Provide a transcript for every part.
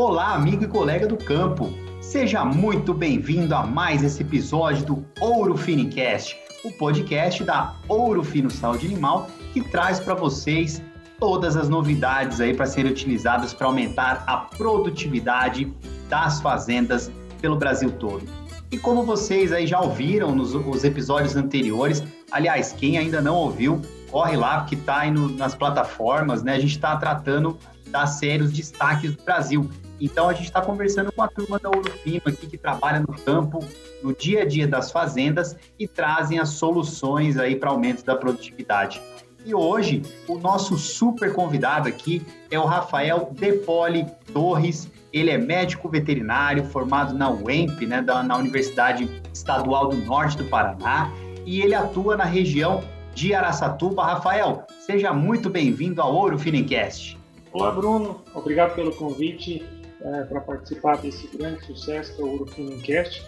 Olá, amigo e colega do campo. Seja muito bem-vindo a mais esse episódio do Ouro Finicast, o podcast da Ouro Fino Saúde Animal, que traz para vocês todas as novidades aí para serem utilizadas para aumentar a produtividade das fazendas pelo Brasil todo. E como vocês aí já ouviram nos, nos episódios anteriores, aliás, quem ainda não ouviu, corre lá, porque está aí no, nas plataformas, né? A gente está tratando da série Os Destaques do Brasil. Então a gente está conversando com a turma da Ouro aqui, que trabalha no campo, no dia a dia das fazendas e trazem as soluções aí para aumento da produtividade. E hoje, o nosso super convidado aqui é o Rafael Depoli Torres. Ele é médico veterinário, formado na UEMP, né, da, na Universidade Estadual do Norte do Paraná, e ele atua na região de Araçatuba. Rafael, seja muito bem-vindo ao Ouro Finicast. Olá, Bruno. Obrigado pelo convite é, para participar desse grande sucesso que é o Ouro Finicast.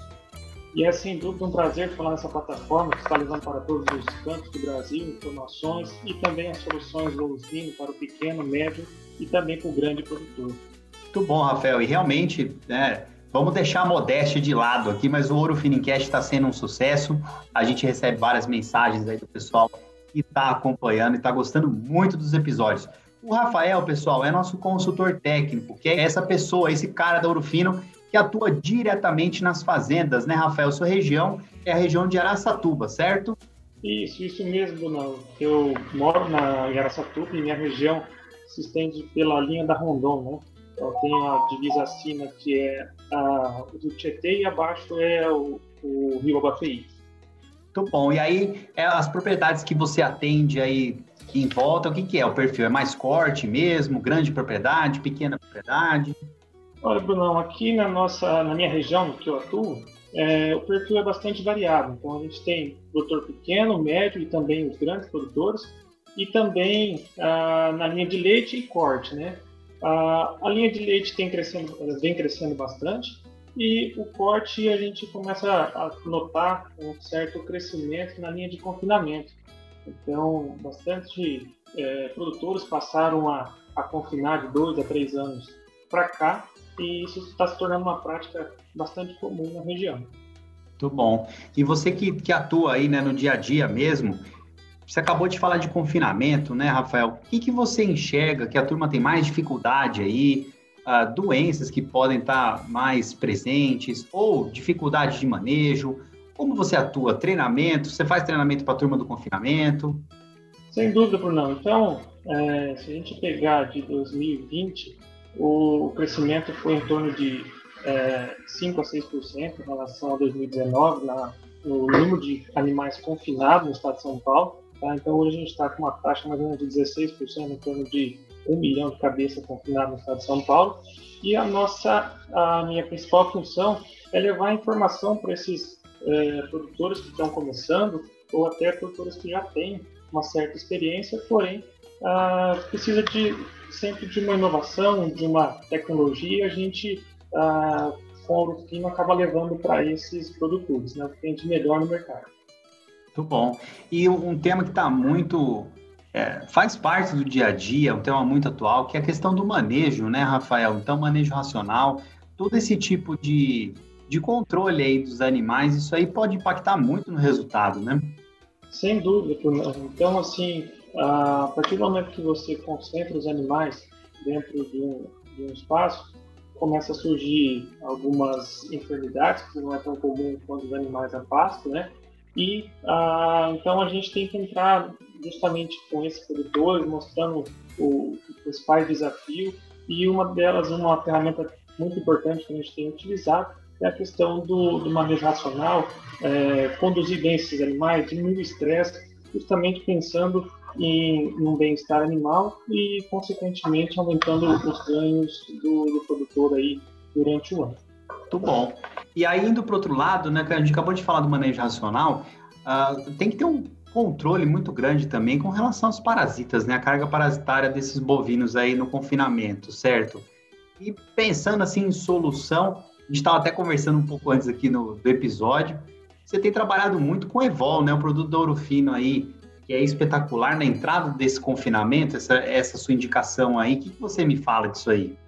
E é sem dúvida um prazer falar nessa plataforma que está levando para todos os cantos do Brasil informações e também as soluções do para o pequeno, médio e também para o grande produtor. Muito bom, Rafael. E realmente, né, vamos deixar a modéstia de lado aqui, mas o Ouro Finincast está sendo um sucesso. A gente recebe várias mensagens aí do pessoal que está acompanhando e está gostando muito dos episódios. O Rafael, pessoal, é nosso consultor técnico, que é essa pessoa, esse cara da Ouro Fino que atua diretamente nas fazendas, né, Rafael? Sua região é a região de Araçatuba, certo? Isso, isso mesmo, Bruno. Eu moro na Araçatuba e minha região se estende pela linha da Rondon, né? Eu tenho a divisa acima que é a, do Tietê e abaixo é o, o Rio Abafeí. Muito bom. E aí, é as propriedades que você atende aí em volta, o que, que é o perfil? É mais corte mesmo, grande propriedade, pequena propriedade? Olha, Brunão, aqui na nossa, na minha região que eu atuo, é, o perfil é bastante variado. Então a gente tem produtor pequeno, médio e também os grandes produtores, e também ah, na linha de leite e corte, né? Ah, a linha de leite tem crescendo, vem crescendo bastante e o corte a gente começa a notar um certo crescimento na linha de confinamento. Então, bastante é, produtores passaram a, a confinar de dois a três anos para cá e isso está se tornando uma prática bastante comum na região. Muito bom. E você que, que atua aí né, no dia a dia mesmo, você acabou de falar de confinamento, né, Rafael? O que, que você enxerga que a turma tem mais dificuldade aí? Uh, doenças que podem estar mais presentes ou dificuldade de manejo? Como você atua? Treinamento? Você faz treinamento para a turma do confinamento? Sem dúvida, Bruno. Então, é, se a gente pegar de 2020, o crescimento foi em torno de é, 5 a 6% em relação a 2019, na, no número de animais confinados no estado de São Paulo. Tá? Então, hoje a gente está com uma taxa mais ou menos de 16%, em torno de 1 milhão de cabeças confinadas no estado de São Paulo. E a nossa, a minha principal função é levar informação para esses é, produtores que estão começando, ou até produtores que já têm uma certa experiência, porém, ah, precisa de sempre de uma inovação, de uma tecnologia, a gente, ah, com a Ourofino, acaba levando para esses produtores, né, o que tem de melhor no mercado. Muito bom. E um tema que está muito. É, faz parte do dia a dia, um tema muito atual, que é a questão do manejo, né, Rafael? Então, manejo racional, todo esse tipo de, de controle aí dos animais, isso aí pode impactar muito no resultado, né? Sem dúvida. Então, assim, a partir do momento que você concentra os animais dentro de um, de um espaço, começa a surgir algumas enfermidades que não é tão comum quando os animais a pasto, né? E então a gente tem que entrar justamente com esses produtores, mostrando o, os principais desafios e uma delas, uma ferramenta muito importante que a gente tem utilizado é a questão do, do manejo racional, é, conduzir bem esses animais, diminuir o estresse, justamente pensando em, um bem-estar animal e, consequentemente, aumentando os ganhos do, do produtor aí durante o ano. Muito bom. E aí, indo para outro lado, né, a gente acabou de falar do manejo racional, uh, tem que ter um controle muito grande também com relação aos parasitas, né? A carga parasitária desses bovinos aí no confinamento, certo? E pensando assim em solução, gente estava até conversando um pouco antes aqui no do episódio, você tem trabalhado muito com Evol, né? O produto do ouro fino aí, que é espetacular na entrada desse confinamento, essa, essa sua indicação aí. O que, que você me fala disso aí?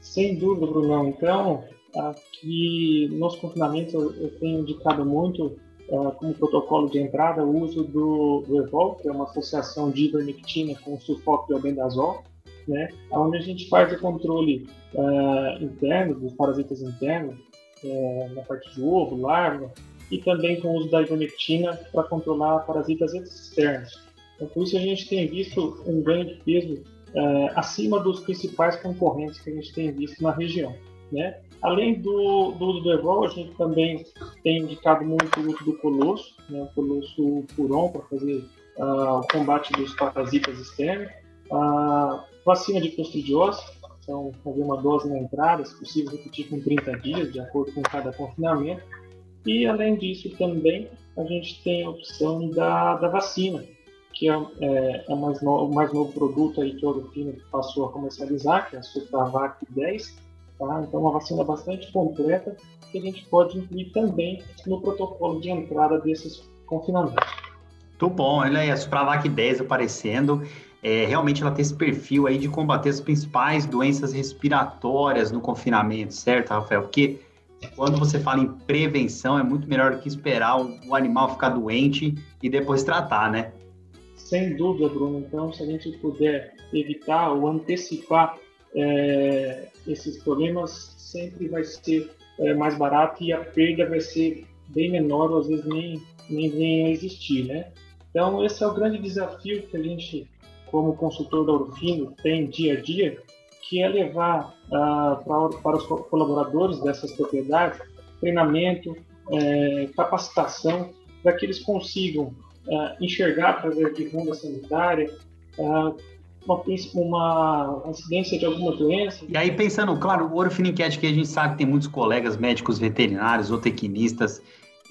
Sem dúvida, Brunão. Então, aqui nos confinamentos eu, tenho indicado muito uh, como protocolo de entrada o uso do, do Evol, que é uma associação de ivermectina com sulfato de albendazol, né, onde a gente faz o controle uh, interno dos parasitas internos, uh, na parte de ovo, larva, e também com o uso da ivermectina para controlar parasitas externos. Então, por isso a gente tem visto um ganho de peso uh, acima dos principais concorrentes que a gente tem visto na região. Né? Além do, do do Evol, a gente também tem indicado muito o uso do Colosso, né, o Colosso Puron, para fazer uh, o combate dos parasitas externos. A vacina de clostridiose, então fazer uma dose na entrada, se possível repetir com 30 dias, de acordo com cada confinamento. E além disso também a gente tem a opção da, da vacina, que é, é, é mais no, o mais novo produto aí que o Orofino passou a comercializar, que é a Supravac 10. Tá? Então, uma vacina bastante completa que a gente pode incluir também no protocolo de entrada desses confinamentos. Muito bom, olha aí a Supravac 10 aparecendo. É, realmente ela tem esse perfil aí de combater as principais doenças respiratórias no confinamento, certo, Rafael? Porque quando você fala em prevenção, é muito melhor do que esperar o, animal ficar doente e depois tratar, né? Sem dúvida, Bruno. Então, se a gente puder evitar ou antecipar é, esses problemas, sempre vai ser é, mais barato e a perda vai ser bem menor, ou às vezes nem, nem vem a existir, né? Então, esse é o grande desafio que a gente, como consultor da Orfino, tem dia a dia, que é levar uh, pra, para os colaboradores dessas propriedades treinamento, é, capacitação, para que eles consigam uh, enxergar através de ronda sanitária, uh, uma, uma incidência de alguma doença. E aí, pensando, claro, o Ouro Enquete, que a gente sabe que tem muitos colegas médicos veterinários ou tecnistas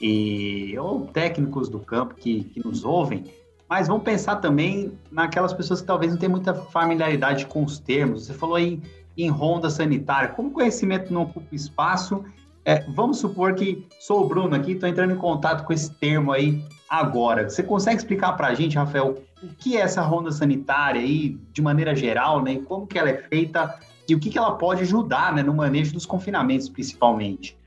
e, ou técnicos do campo que, que nos ouvem, mas vamos pensar também naquelas pessoas que talvez não tenham muita familiaridade com os termos. Você falou em, em ronda sanitária. Como o conhecimento não ocupa espaço, é, vamos supor que sou o Bruno aqui, estou entrando em contato com esse termo aí agora. Você consegue explicar para a gente, Rafael, o que é essa ronda sanitária aí, de maneira geral, né? Como que ela é feita e o que, que ela pode ajudar né, no manejo dos confinamentos, principalmente?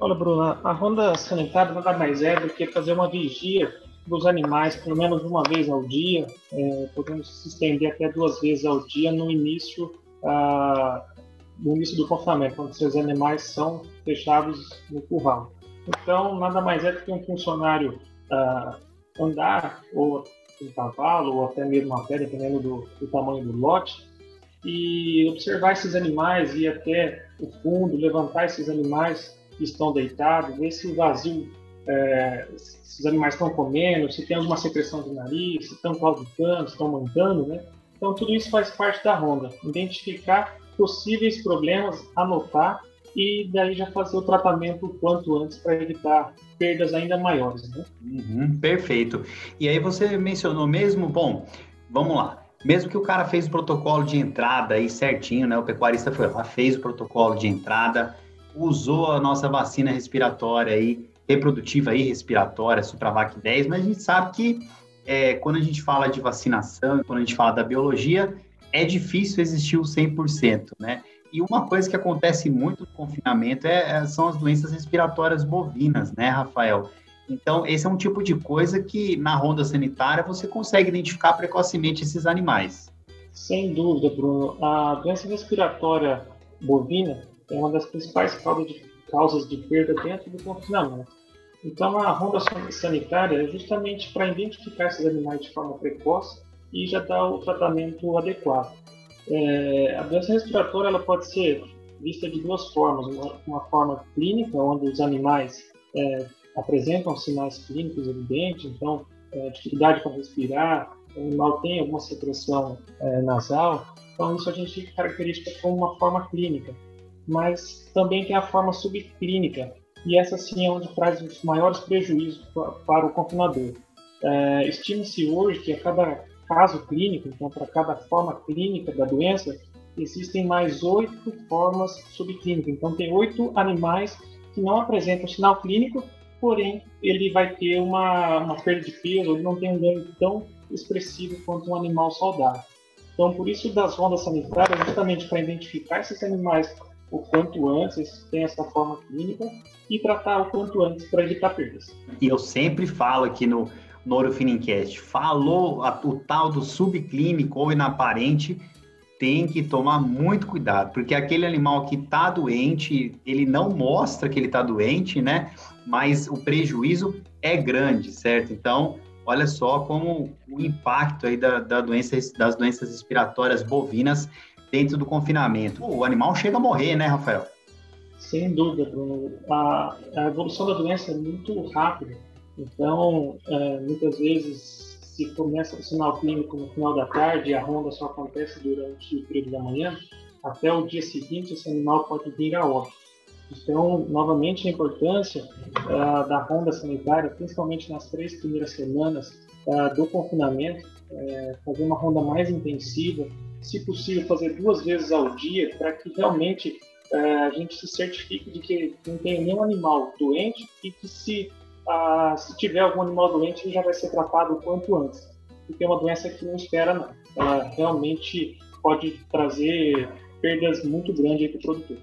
Olha, Bruno, a ronda sanitária nada mais é do que fazer uma vigia dos animais pelo menos uma vez ao dia, é, podemos se estender até duas vezes ao dia no início ah, no início do confinamento, quando seus animais são fechados no curral. Então, nada mais é do que um funcionário uh, andar ou um cavalo ou até mesmo a pé, dependendo do, do, tamanho do lote, e observar esses animais, ir até o fundo, levantar esses animais que estão deitados, ver se o vazio, é, se os animais estão comendo, se tem alguma secreção de nariz, se estão claudicando, se estão mancando, né? Então, tudo isso faz parte da ronda. Identificar possíveis problemas, anotar e daí já fazer o tratamento o quanto antes para evitar perdas ainda maiores. Né? Uhum, perfeito. E aí você mencionou mesmo, bom, vamos lá. Mesmo que o cara fez o protocolo de entrada aí certinho, né? O pecuarista foi lá, fez o protocolo de entrada, usou a nossa vacina respiratória aí, reprodutiva aí, respiratória, Supravac 10, mas a gente sabe que é, quando a gente fala de vacinação, quando a gente fala da biologia, é difícil existir o 100%, né? E uma coisa que acontece muito no confinamento é, é, são as doenças respiratórias bovinas, né, Rafael? Então, esse é um tipo de coisa que na ronda sanitária você consegue identificar precocemente esses animais. Sem dúvida, Bruno. A doença respiratória bovina é uma das principais causas de, causas de perda dentro do confinamento. Então, a ronda sanitária é justamente para identificar esses animais de forma precoce e já dar o tratamento adequado. É, a doença respiratória ela pode ser vista de duas formas. Uma, uma forma clínica, onde os animais é, apresentam sinais clínicos evidentes, então, é, dificuldade para respirar, o animal tem alguma secreção é, nasal, então isso a gente caracteriza como uma forma clínica. Mas também tem a forma subclínica, e essa sim é onde traz os maiores prejuízos para o confinador. É, Estima-se hoje que a cada caso clínico, então para cada forma clínica da doença, existem mais oito formas subclínicas. Então tem oito animais que não apresentam sinal clínico, porém ele vai ter uma, uma perda de peso, ele não tem um ganho tão expressivo quanto um animal saudável. Então, por isso das rondas sanitárias, justamente para identificar esses animais o quanto antes, têm essa forma clínica, e tratar o quanto antes para evitar perdas. E eu sempre falo aqui no, Orofinincast, falou a, o tal do subclínico ou inaparente, tem que tomar muito cuidado, porque aquele animal que está doente, ele não mostra que ele está doente, né? Mas o prejuízo é grande, certo? Então, olha só como o impacto aí da, da doença, das doenças respiratórias bovinas dentro do confinamento. O animal chega a morrer, né, Rafael? Sem dúvida, Bruno. A, a evolução da doença é muito rápida. Então, é, muitas vezes, se começa o sinal clínico no final da tarde, a ronda só acontece durante o período da manhã, até o dia seguinte esse animal pode vir a óbito. Então, novamente, a importância uh, da ronda sanitária, principalmente nas três primeiras semanas uh, do confinamento, uh, fazer uma ronda mais intensiva, se possível, fazer duas vezes ao dia, para que realmente é, a gente se certifique de que não tem nenhum animal doente e que se, ah, se tiver algum animal doente, ele já vai ser tratado o quanto antes. Porque é uma doença que não espera, não. Ela realmente pode trazer perdas muito grandes para o produtor.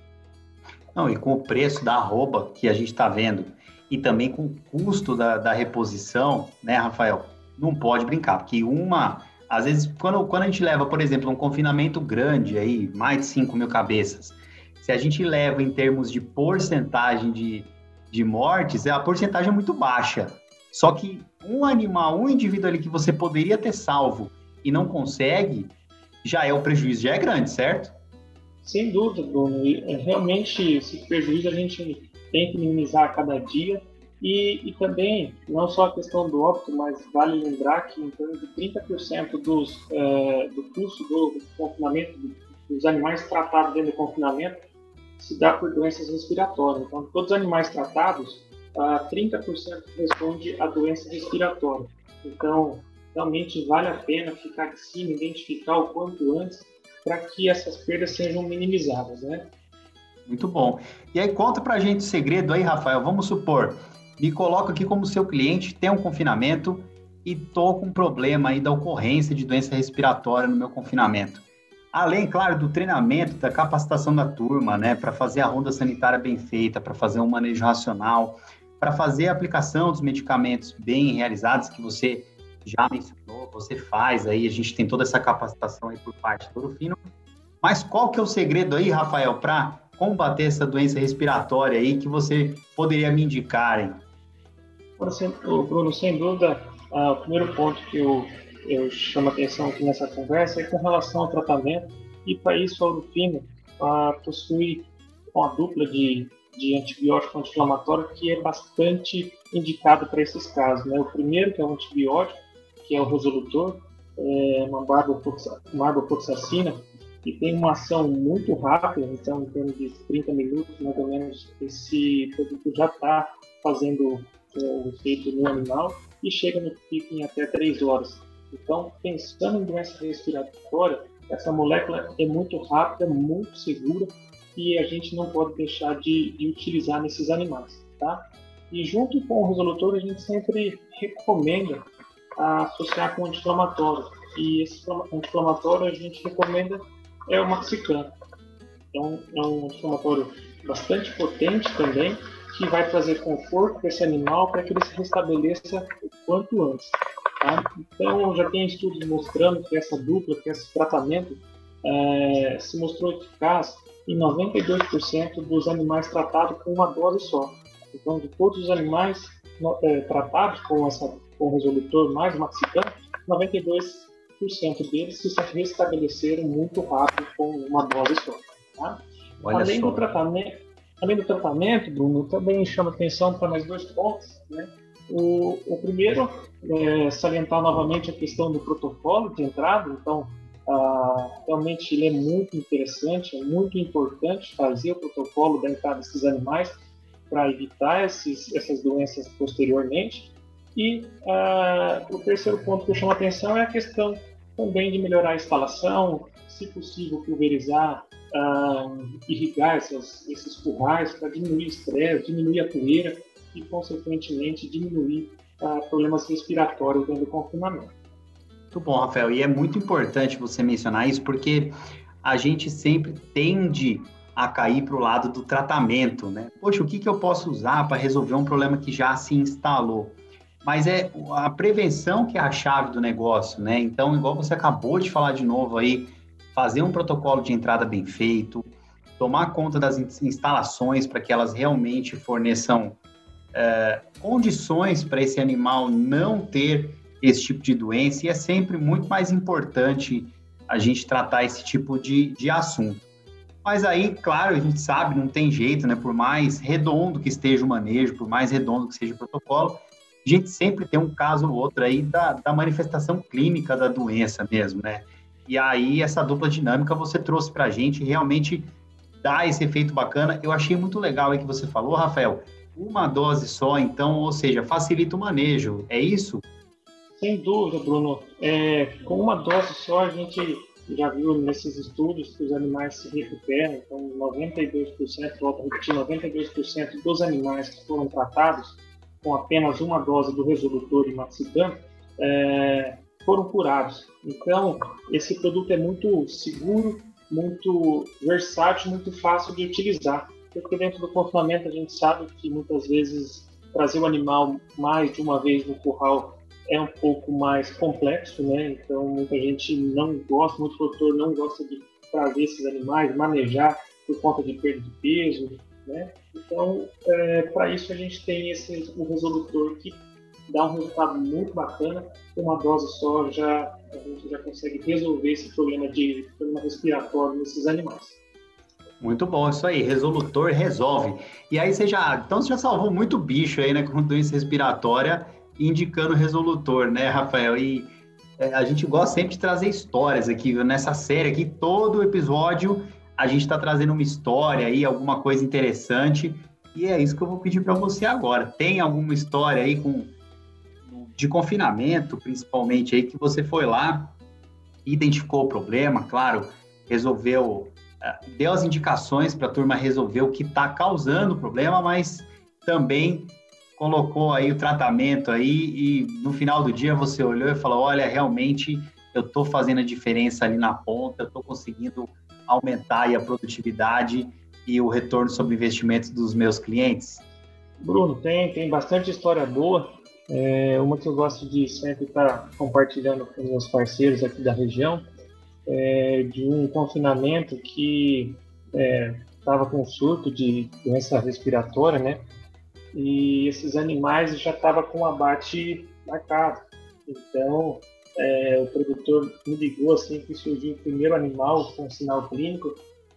Não, e com o preço da arroba que a gente está vendo e também com o custo da, da reposição, né, Rafael? Não pode brincar, porque uma às vezes, quando, quando a gente leva, por exemplo, um confinamento grande aí, mais de 5 mil cabeças, se a gente leva em termos de porcentagem de, de mortes, a porcentagem é muito baixa. Só que um animal, um indivíduo ali que você poderia ter salvo e não consegue, já é o prejuízo, já é grande, certo? Sem dúvida, Bruno. É, realmente, esse prejuízo a gente tem que minimizar a cada dia. E, e, também, não só a questão do óbito, mas vale lembrar que em torno de 30% dos, é, do custo do, do confinamento, dos animais tratados dentro do confinamento, se dá por doenças respiratórias. Então, todos os animais tratados, ah, 30% responde a doença respiratória. Então, realmente vale a pena ficar de cima, identificar o quanto antes, para que essas perdas sejam minimizadas, né? Muito bom. E aí, conta pra gente o segredo aí, Rafael. Vamos supor, me coloco aqui como seu cliente, tem um confinamento e tô com um problema aí da ocorrência de doença respiratória no meu confinamento. Além, claro, do treinamento, da capacitação da turma, né, para fazer a ronda sanitária bem feita, para fazer um manejo racional, para fazer a aplicação dos medicamentos bem realizados que você já mencionou, você faz aí, a gente tem toda essa capacitação aí por parte do Urufino. Mas qual que é o segredo aí, Rafael, para combater essa doença respiratória aí que você poderia me indicar, hein? Bruno, sem dúvida, ah, o primeiro ponto que eu, eu chamo atenção aqui nessa conversa é com relação ao tratamento, e para isso a Urufino ah, possui uma dupla de, de antibiótico anti-inflamatório que é bastante indicado para esses casos. Né? O primeiro, que é o antibiótico, que é o resolutor, é uma barbopoxacina, que tem uma ação muito rápida, então em termos de 30 minutos, mais ou menos, esse produto já está fazendo é, feito no animal e chega no pico em até 3 horas. Então, pensando em doença respiratória, essa molécula é muito rápida, muito segura e a gente não pode deixar de, de utilizar nesses animais, tá? E junto com o resolutor, a gente sempre recomenda associar com anti-inflamatório. E esse anti-inflamatório a gente recomenda é o Maxicam. Então, é um anti-inflamatório bastante potente também que vai trazer conforto para esse animal para que ele se restabeleça o quanto antes. Tá? Então, já tem estudos mostrando que essa dupla, que esse tratamento é, se mostrou eficaz em 92% dos animais tratados com uma dose só. Então, de todos os animais é, tratados com, essa, com o resolutor mais maxicam, 92% deles se restabeleceram muito rápido com uma dose só. Tá? Além só. do tratamento, Além do tratamento, Bruno, também chama atenção para mais dois pontos. Né? O, o primeiro é salientar novamente a questão do protocolo de entrada. Então, ah, realmente ele é muito interessante, é muito importante fazer o protocolo da entrada desses animais para evitar esses, essas doenças posteriormente. E ah, o terceiro ponto que eu chamo a atenção é a questão também de melhorar a instalação, se possível pulverizar uh, irrigar essas, esses currais para diminuir o estresse, diminuir a poeira e, consequentemente, diminuir uh, problemas respiratórios dentro do confinamento. Muito bom, Rafael. E é muito importante você mencionar isso, porque a gente sempre tende a cair para o lado do tratamento, né? Poxa, o que, que eu posso usar para resolver um problema que já se instalou? Mas é a prevenção que é a chave do negócio, né? Então, igual você acabou de falar de novo aí, fazer um protocolo de entrada bem feito, tomar conta das instalações para que elas realmente forneçam é, condições para esse animal não ter esse tipo de doença, e é sempre muito mais importante a gente tratar esse tipo de, de assunto. Mas aí, claro, a gente sabe, não tem jeito, né? Por mais redondo que esteja o manejo, por mais redondo que seja o protocolo, a gente sempre tem um caso ou outro aí da, da manifestação clínica da doença mesmo, né? E aí, essa dupla dinâmica você trouxe para a gente realmente dá esse efeito bacana. Eu achei muito legal aí que você falou, Rafael, uma dose só, então, ou seja, facilita o manejo, é isso? Sem dúvida, Bruno. É, com uma dose só, a gente já viu nesses estudos que os animais se recuperam, então 92%, volto a repetir, 92% dos animais que foram tratados com apenas uma dose do resolutor e é, foram curados. Então, esse produto é muito seguro, muito versátil, muito fácil de utilizar. Porque dentro do confinamento a gente sabe que muitas vezes trazer o animal mais de uma vez no curral é um pouco mais complexo, né? Então muita gente não gosta, muito produtor não gosta de trazer esses animais, manejar por conta de perda de peso, né? Então é, para isso a gente tem esse o resolutor que dá um resultado muito bacana. Com uma dose só já a gente já consegue resolver esse problema de problema respiratório nesses animais. Muito bom, isso aí, resolutor resolve. E aí você já, então você já salvou muito bicho aí, né, com doença respiratória indicando resolutor, né, Rafael? E é, a gente gosta sempre de trazer histórias aqui, nessa série aqui, todo episódio a gente está trazendo uma história aí, alguma coisa interessante, e é isso que eu vou pedir para você agora. Tem alguma história aí com de confinamento, principalmente aí que você foi lá, identificou o problema, claro, resolveu, deu as indicações para a turma resolver o que está causando o problema, mas também colocou aí o tratamento aí e no final do dia você olhou e falou, olha, realmente eu estou fazendo a diferença ali na ponta, eu estou conseguindo aumentar a produtividade e o retorno sobre investimentos dos meus clientes? Bruno, tem, tem bastante história boa. É, uma que eu gosto de sempre estar compartilhando com os meus parceiros aqui da região é de um confinamento que estava é, com surto de doença respiratória, né? e esses animais já estavam com abate marcado. Então, é, o produtor me ligou assim que surgiu o primeiro animal com sinal clínico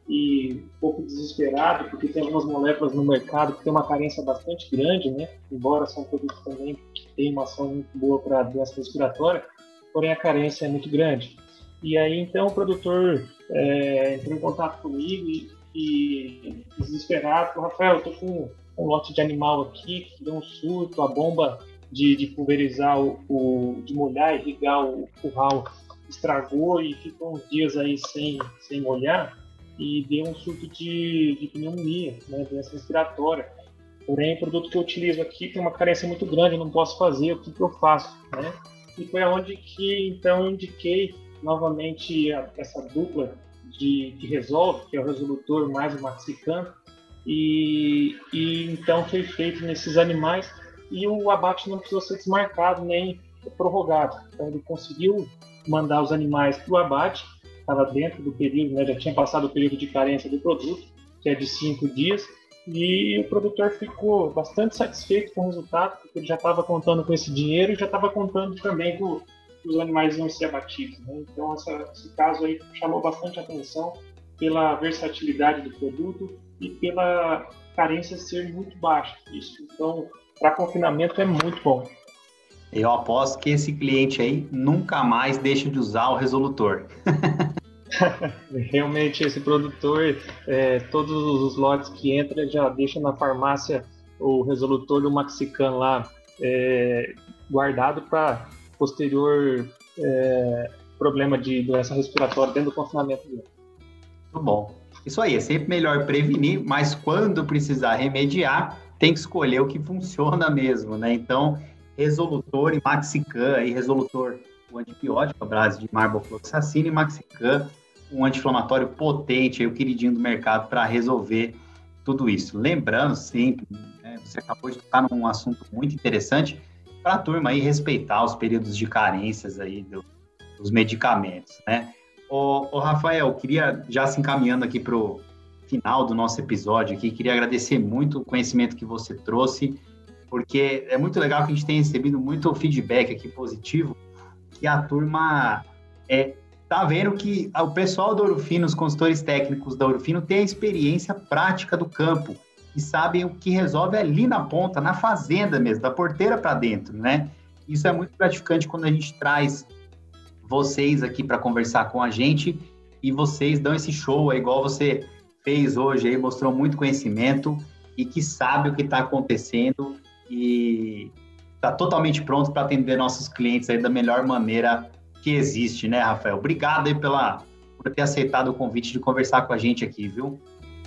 e um pouco desesperado, porque tem algumas moléculas no mercado que tem uma carência bastante grande, né? Embora são produtos também que têm uma ação muito boa para doença respiratória, porém a carência é muito grande. E aí então o produtor é, entrou em contato comigo e, e desesperado, Rafael, eu tô com um lote de animal aqui que deu um surto, a bomba de, de pulverizar o, o, de molhar e irrigar o curral estragou e ficou uns dias aí sem, sem molhar e deu um surto de, de pneumonia, né, doença respiratória. Porém, o produto que eu utilizo aqui tem uma carência muito grande, eu não posso fazer, o que, que eu faço? Né? E foi aonde que então indiquei novamente essa dupla de, que resolve, que é o resolutor mais o maxicam, e, e então foi feito nesses animais e o abate não precisou ser desmarcado nem prorrogado. Então ele conseguiu mandar os animais para o abate, estava dentro do período, né, já tinha passado o período de carência do produto, que é de cinco dias, e o produtor ficou bastante satisfeito com o resultado, porque ele já estava contando com esse dinheiro e já estava contando também que os animais iam ser abatidos. Né? Então essa, esse caso aí chamou bastante atenção pela versatilidade do produto e pela carência ser muito baixa. Isso, então, para confinamento é muito bom. Eu aposto que esse cliente aí nunca mais deixa de usar o resolutor. Realmente, esse produtor, é, todos os lotes que entra, já deixa na farmácia o resolutor do Maxicam lá é, guardado para posterior é, problema de doença respiratória dentro do confinamento dele. Muito bom. Isso aí, é sempre melhor prevenir, mas quando precisar remediar, tem que escolher o que funciona mesmo, né? Então, resolutor e maxicam, aí, resolutor o antibiótico, a base de marbofloxacina e Maxican, um anti-inflamatório potente, aí, o queridinho do mercado para resolver tudo isso. Lembrando sempre, né, você acabou de tocar num assunto muito interessante, para a turma aí respeitar os períodos de carências aí do, dos medicamentos, né? Ô, ô, Rafael, queria já se encaminhando aqui para o final do nosso episódio aqui, queria agradecer muito o conhecimento que você trouxe, porque é muito legal que a gente tenha recebido muito feedback aqui positivo, que a turma é, tá vendo que o pessoal do Orofino, os consultores técnicos da Orofino, tem a experiência prática do campo e sabem o que resolve ali na ponta, na fazenda mesmo, da porteira para dentro, né? Isso é muito gratificante quando a gente traz vocês aqui para conversar com a gente e vocês dão esse show, é igual você fez hoje aí, mostrou muito conhecimento e que sabe o que está acontecendo e está totalmente pronto para atender nossos clientes aí da melhor maneira que existe, né, Rafael? Obrigado aí pela, por ter aceitado o convite de conversar com a gente aqui, viu?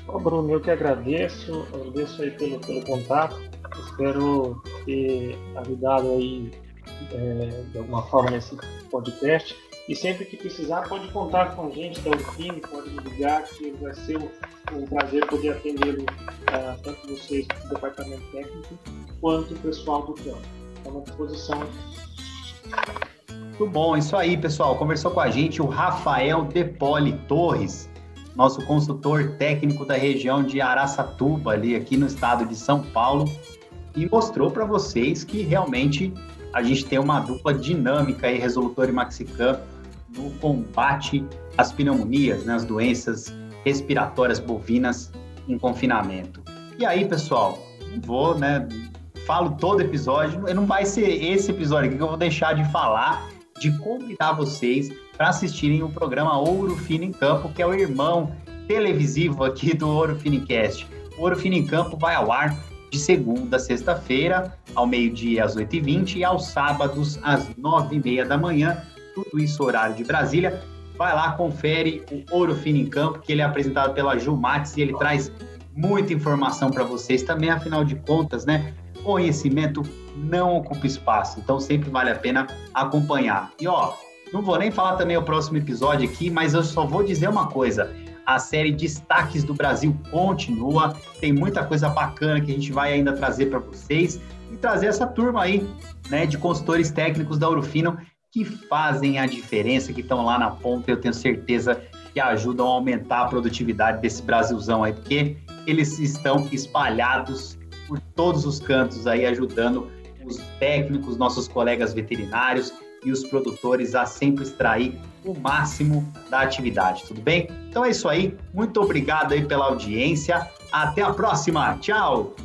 Ô, Bruno, eu que agradeço, agradeço aí pelo, pelo contato, espero ter ajudado aí é, de alguma forma nesse podcast. E sempre que precisar, pode contar com a gente da Urfine, pode me ligar, que vai ser um, prazer poder atendê-lo, uh, tanto vocês do departamento técnico, quanto o pessoal do campo. Estamos à disposição. Muito bom, isso aí, pessoal. Conversou com a gente o Rafael Depoli Torres, nosso consultor técnico da região de Araçatuba, ali aqui no estado de São Paulo, e mostrou para vocês que realmente a gente tem uma dupla dinâmica aí, Resolutor e Maxicam, no combate às pneumonias, né, as doenças respiratórias bovinas em confinamento. E aí, pessoal, vou, né, falo todo episódio, não vai ser esse episódio aqui que eu vou deixar de falar, de convidar vocês para assistirem o programa Ouro Fino em Campo, que é o irmão televisivo aqui do Ouro Finicast. O Ouro Fino em Campo vai ao ar de segunda a sexta-feira, ao meio-dia às 8h20 e aos sábados às 9h30 da manhã, tudo isso horário de Brasília. Vai lá, confere o Ouro Fino em Campo, que ele é apresentado pela Ju Matos e ele traz muita informação para vocês também, afinal de contas, né? Conhecimento não ocupa espaço, então sempre vale a pena acompanhar. E ó, não vou nem falar também o próximo episódio aqui, mas eu só vou dizer uma coisa. A série Destaques do Brasil continua, tem muita coisa bacana que a gente vai ainda trazer para vocês e trazer essa turma aí, né, de consultores técnicos da Urufino que fazem a diferença, que estão lá na ponta, eu tenho certeza que ajudam a aumentar a produtividade desse Brasilzão aí, porque eles estão espalhados por todos os cantos aí, ajudando os técnicos, nossos colegas veterinários e os produtores a sempre extrair o máximo da atividade, tudo bem? Então é isso aí, muito obrigado aí pela audiência, até a próxima, tchau!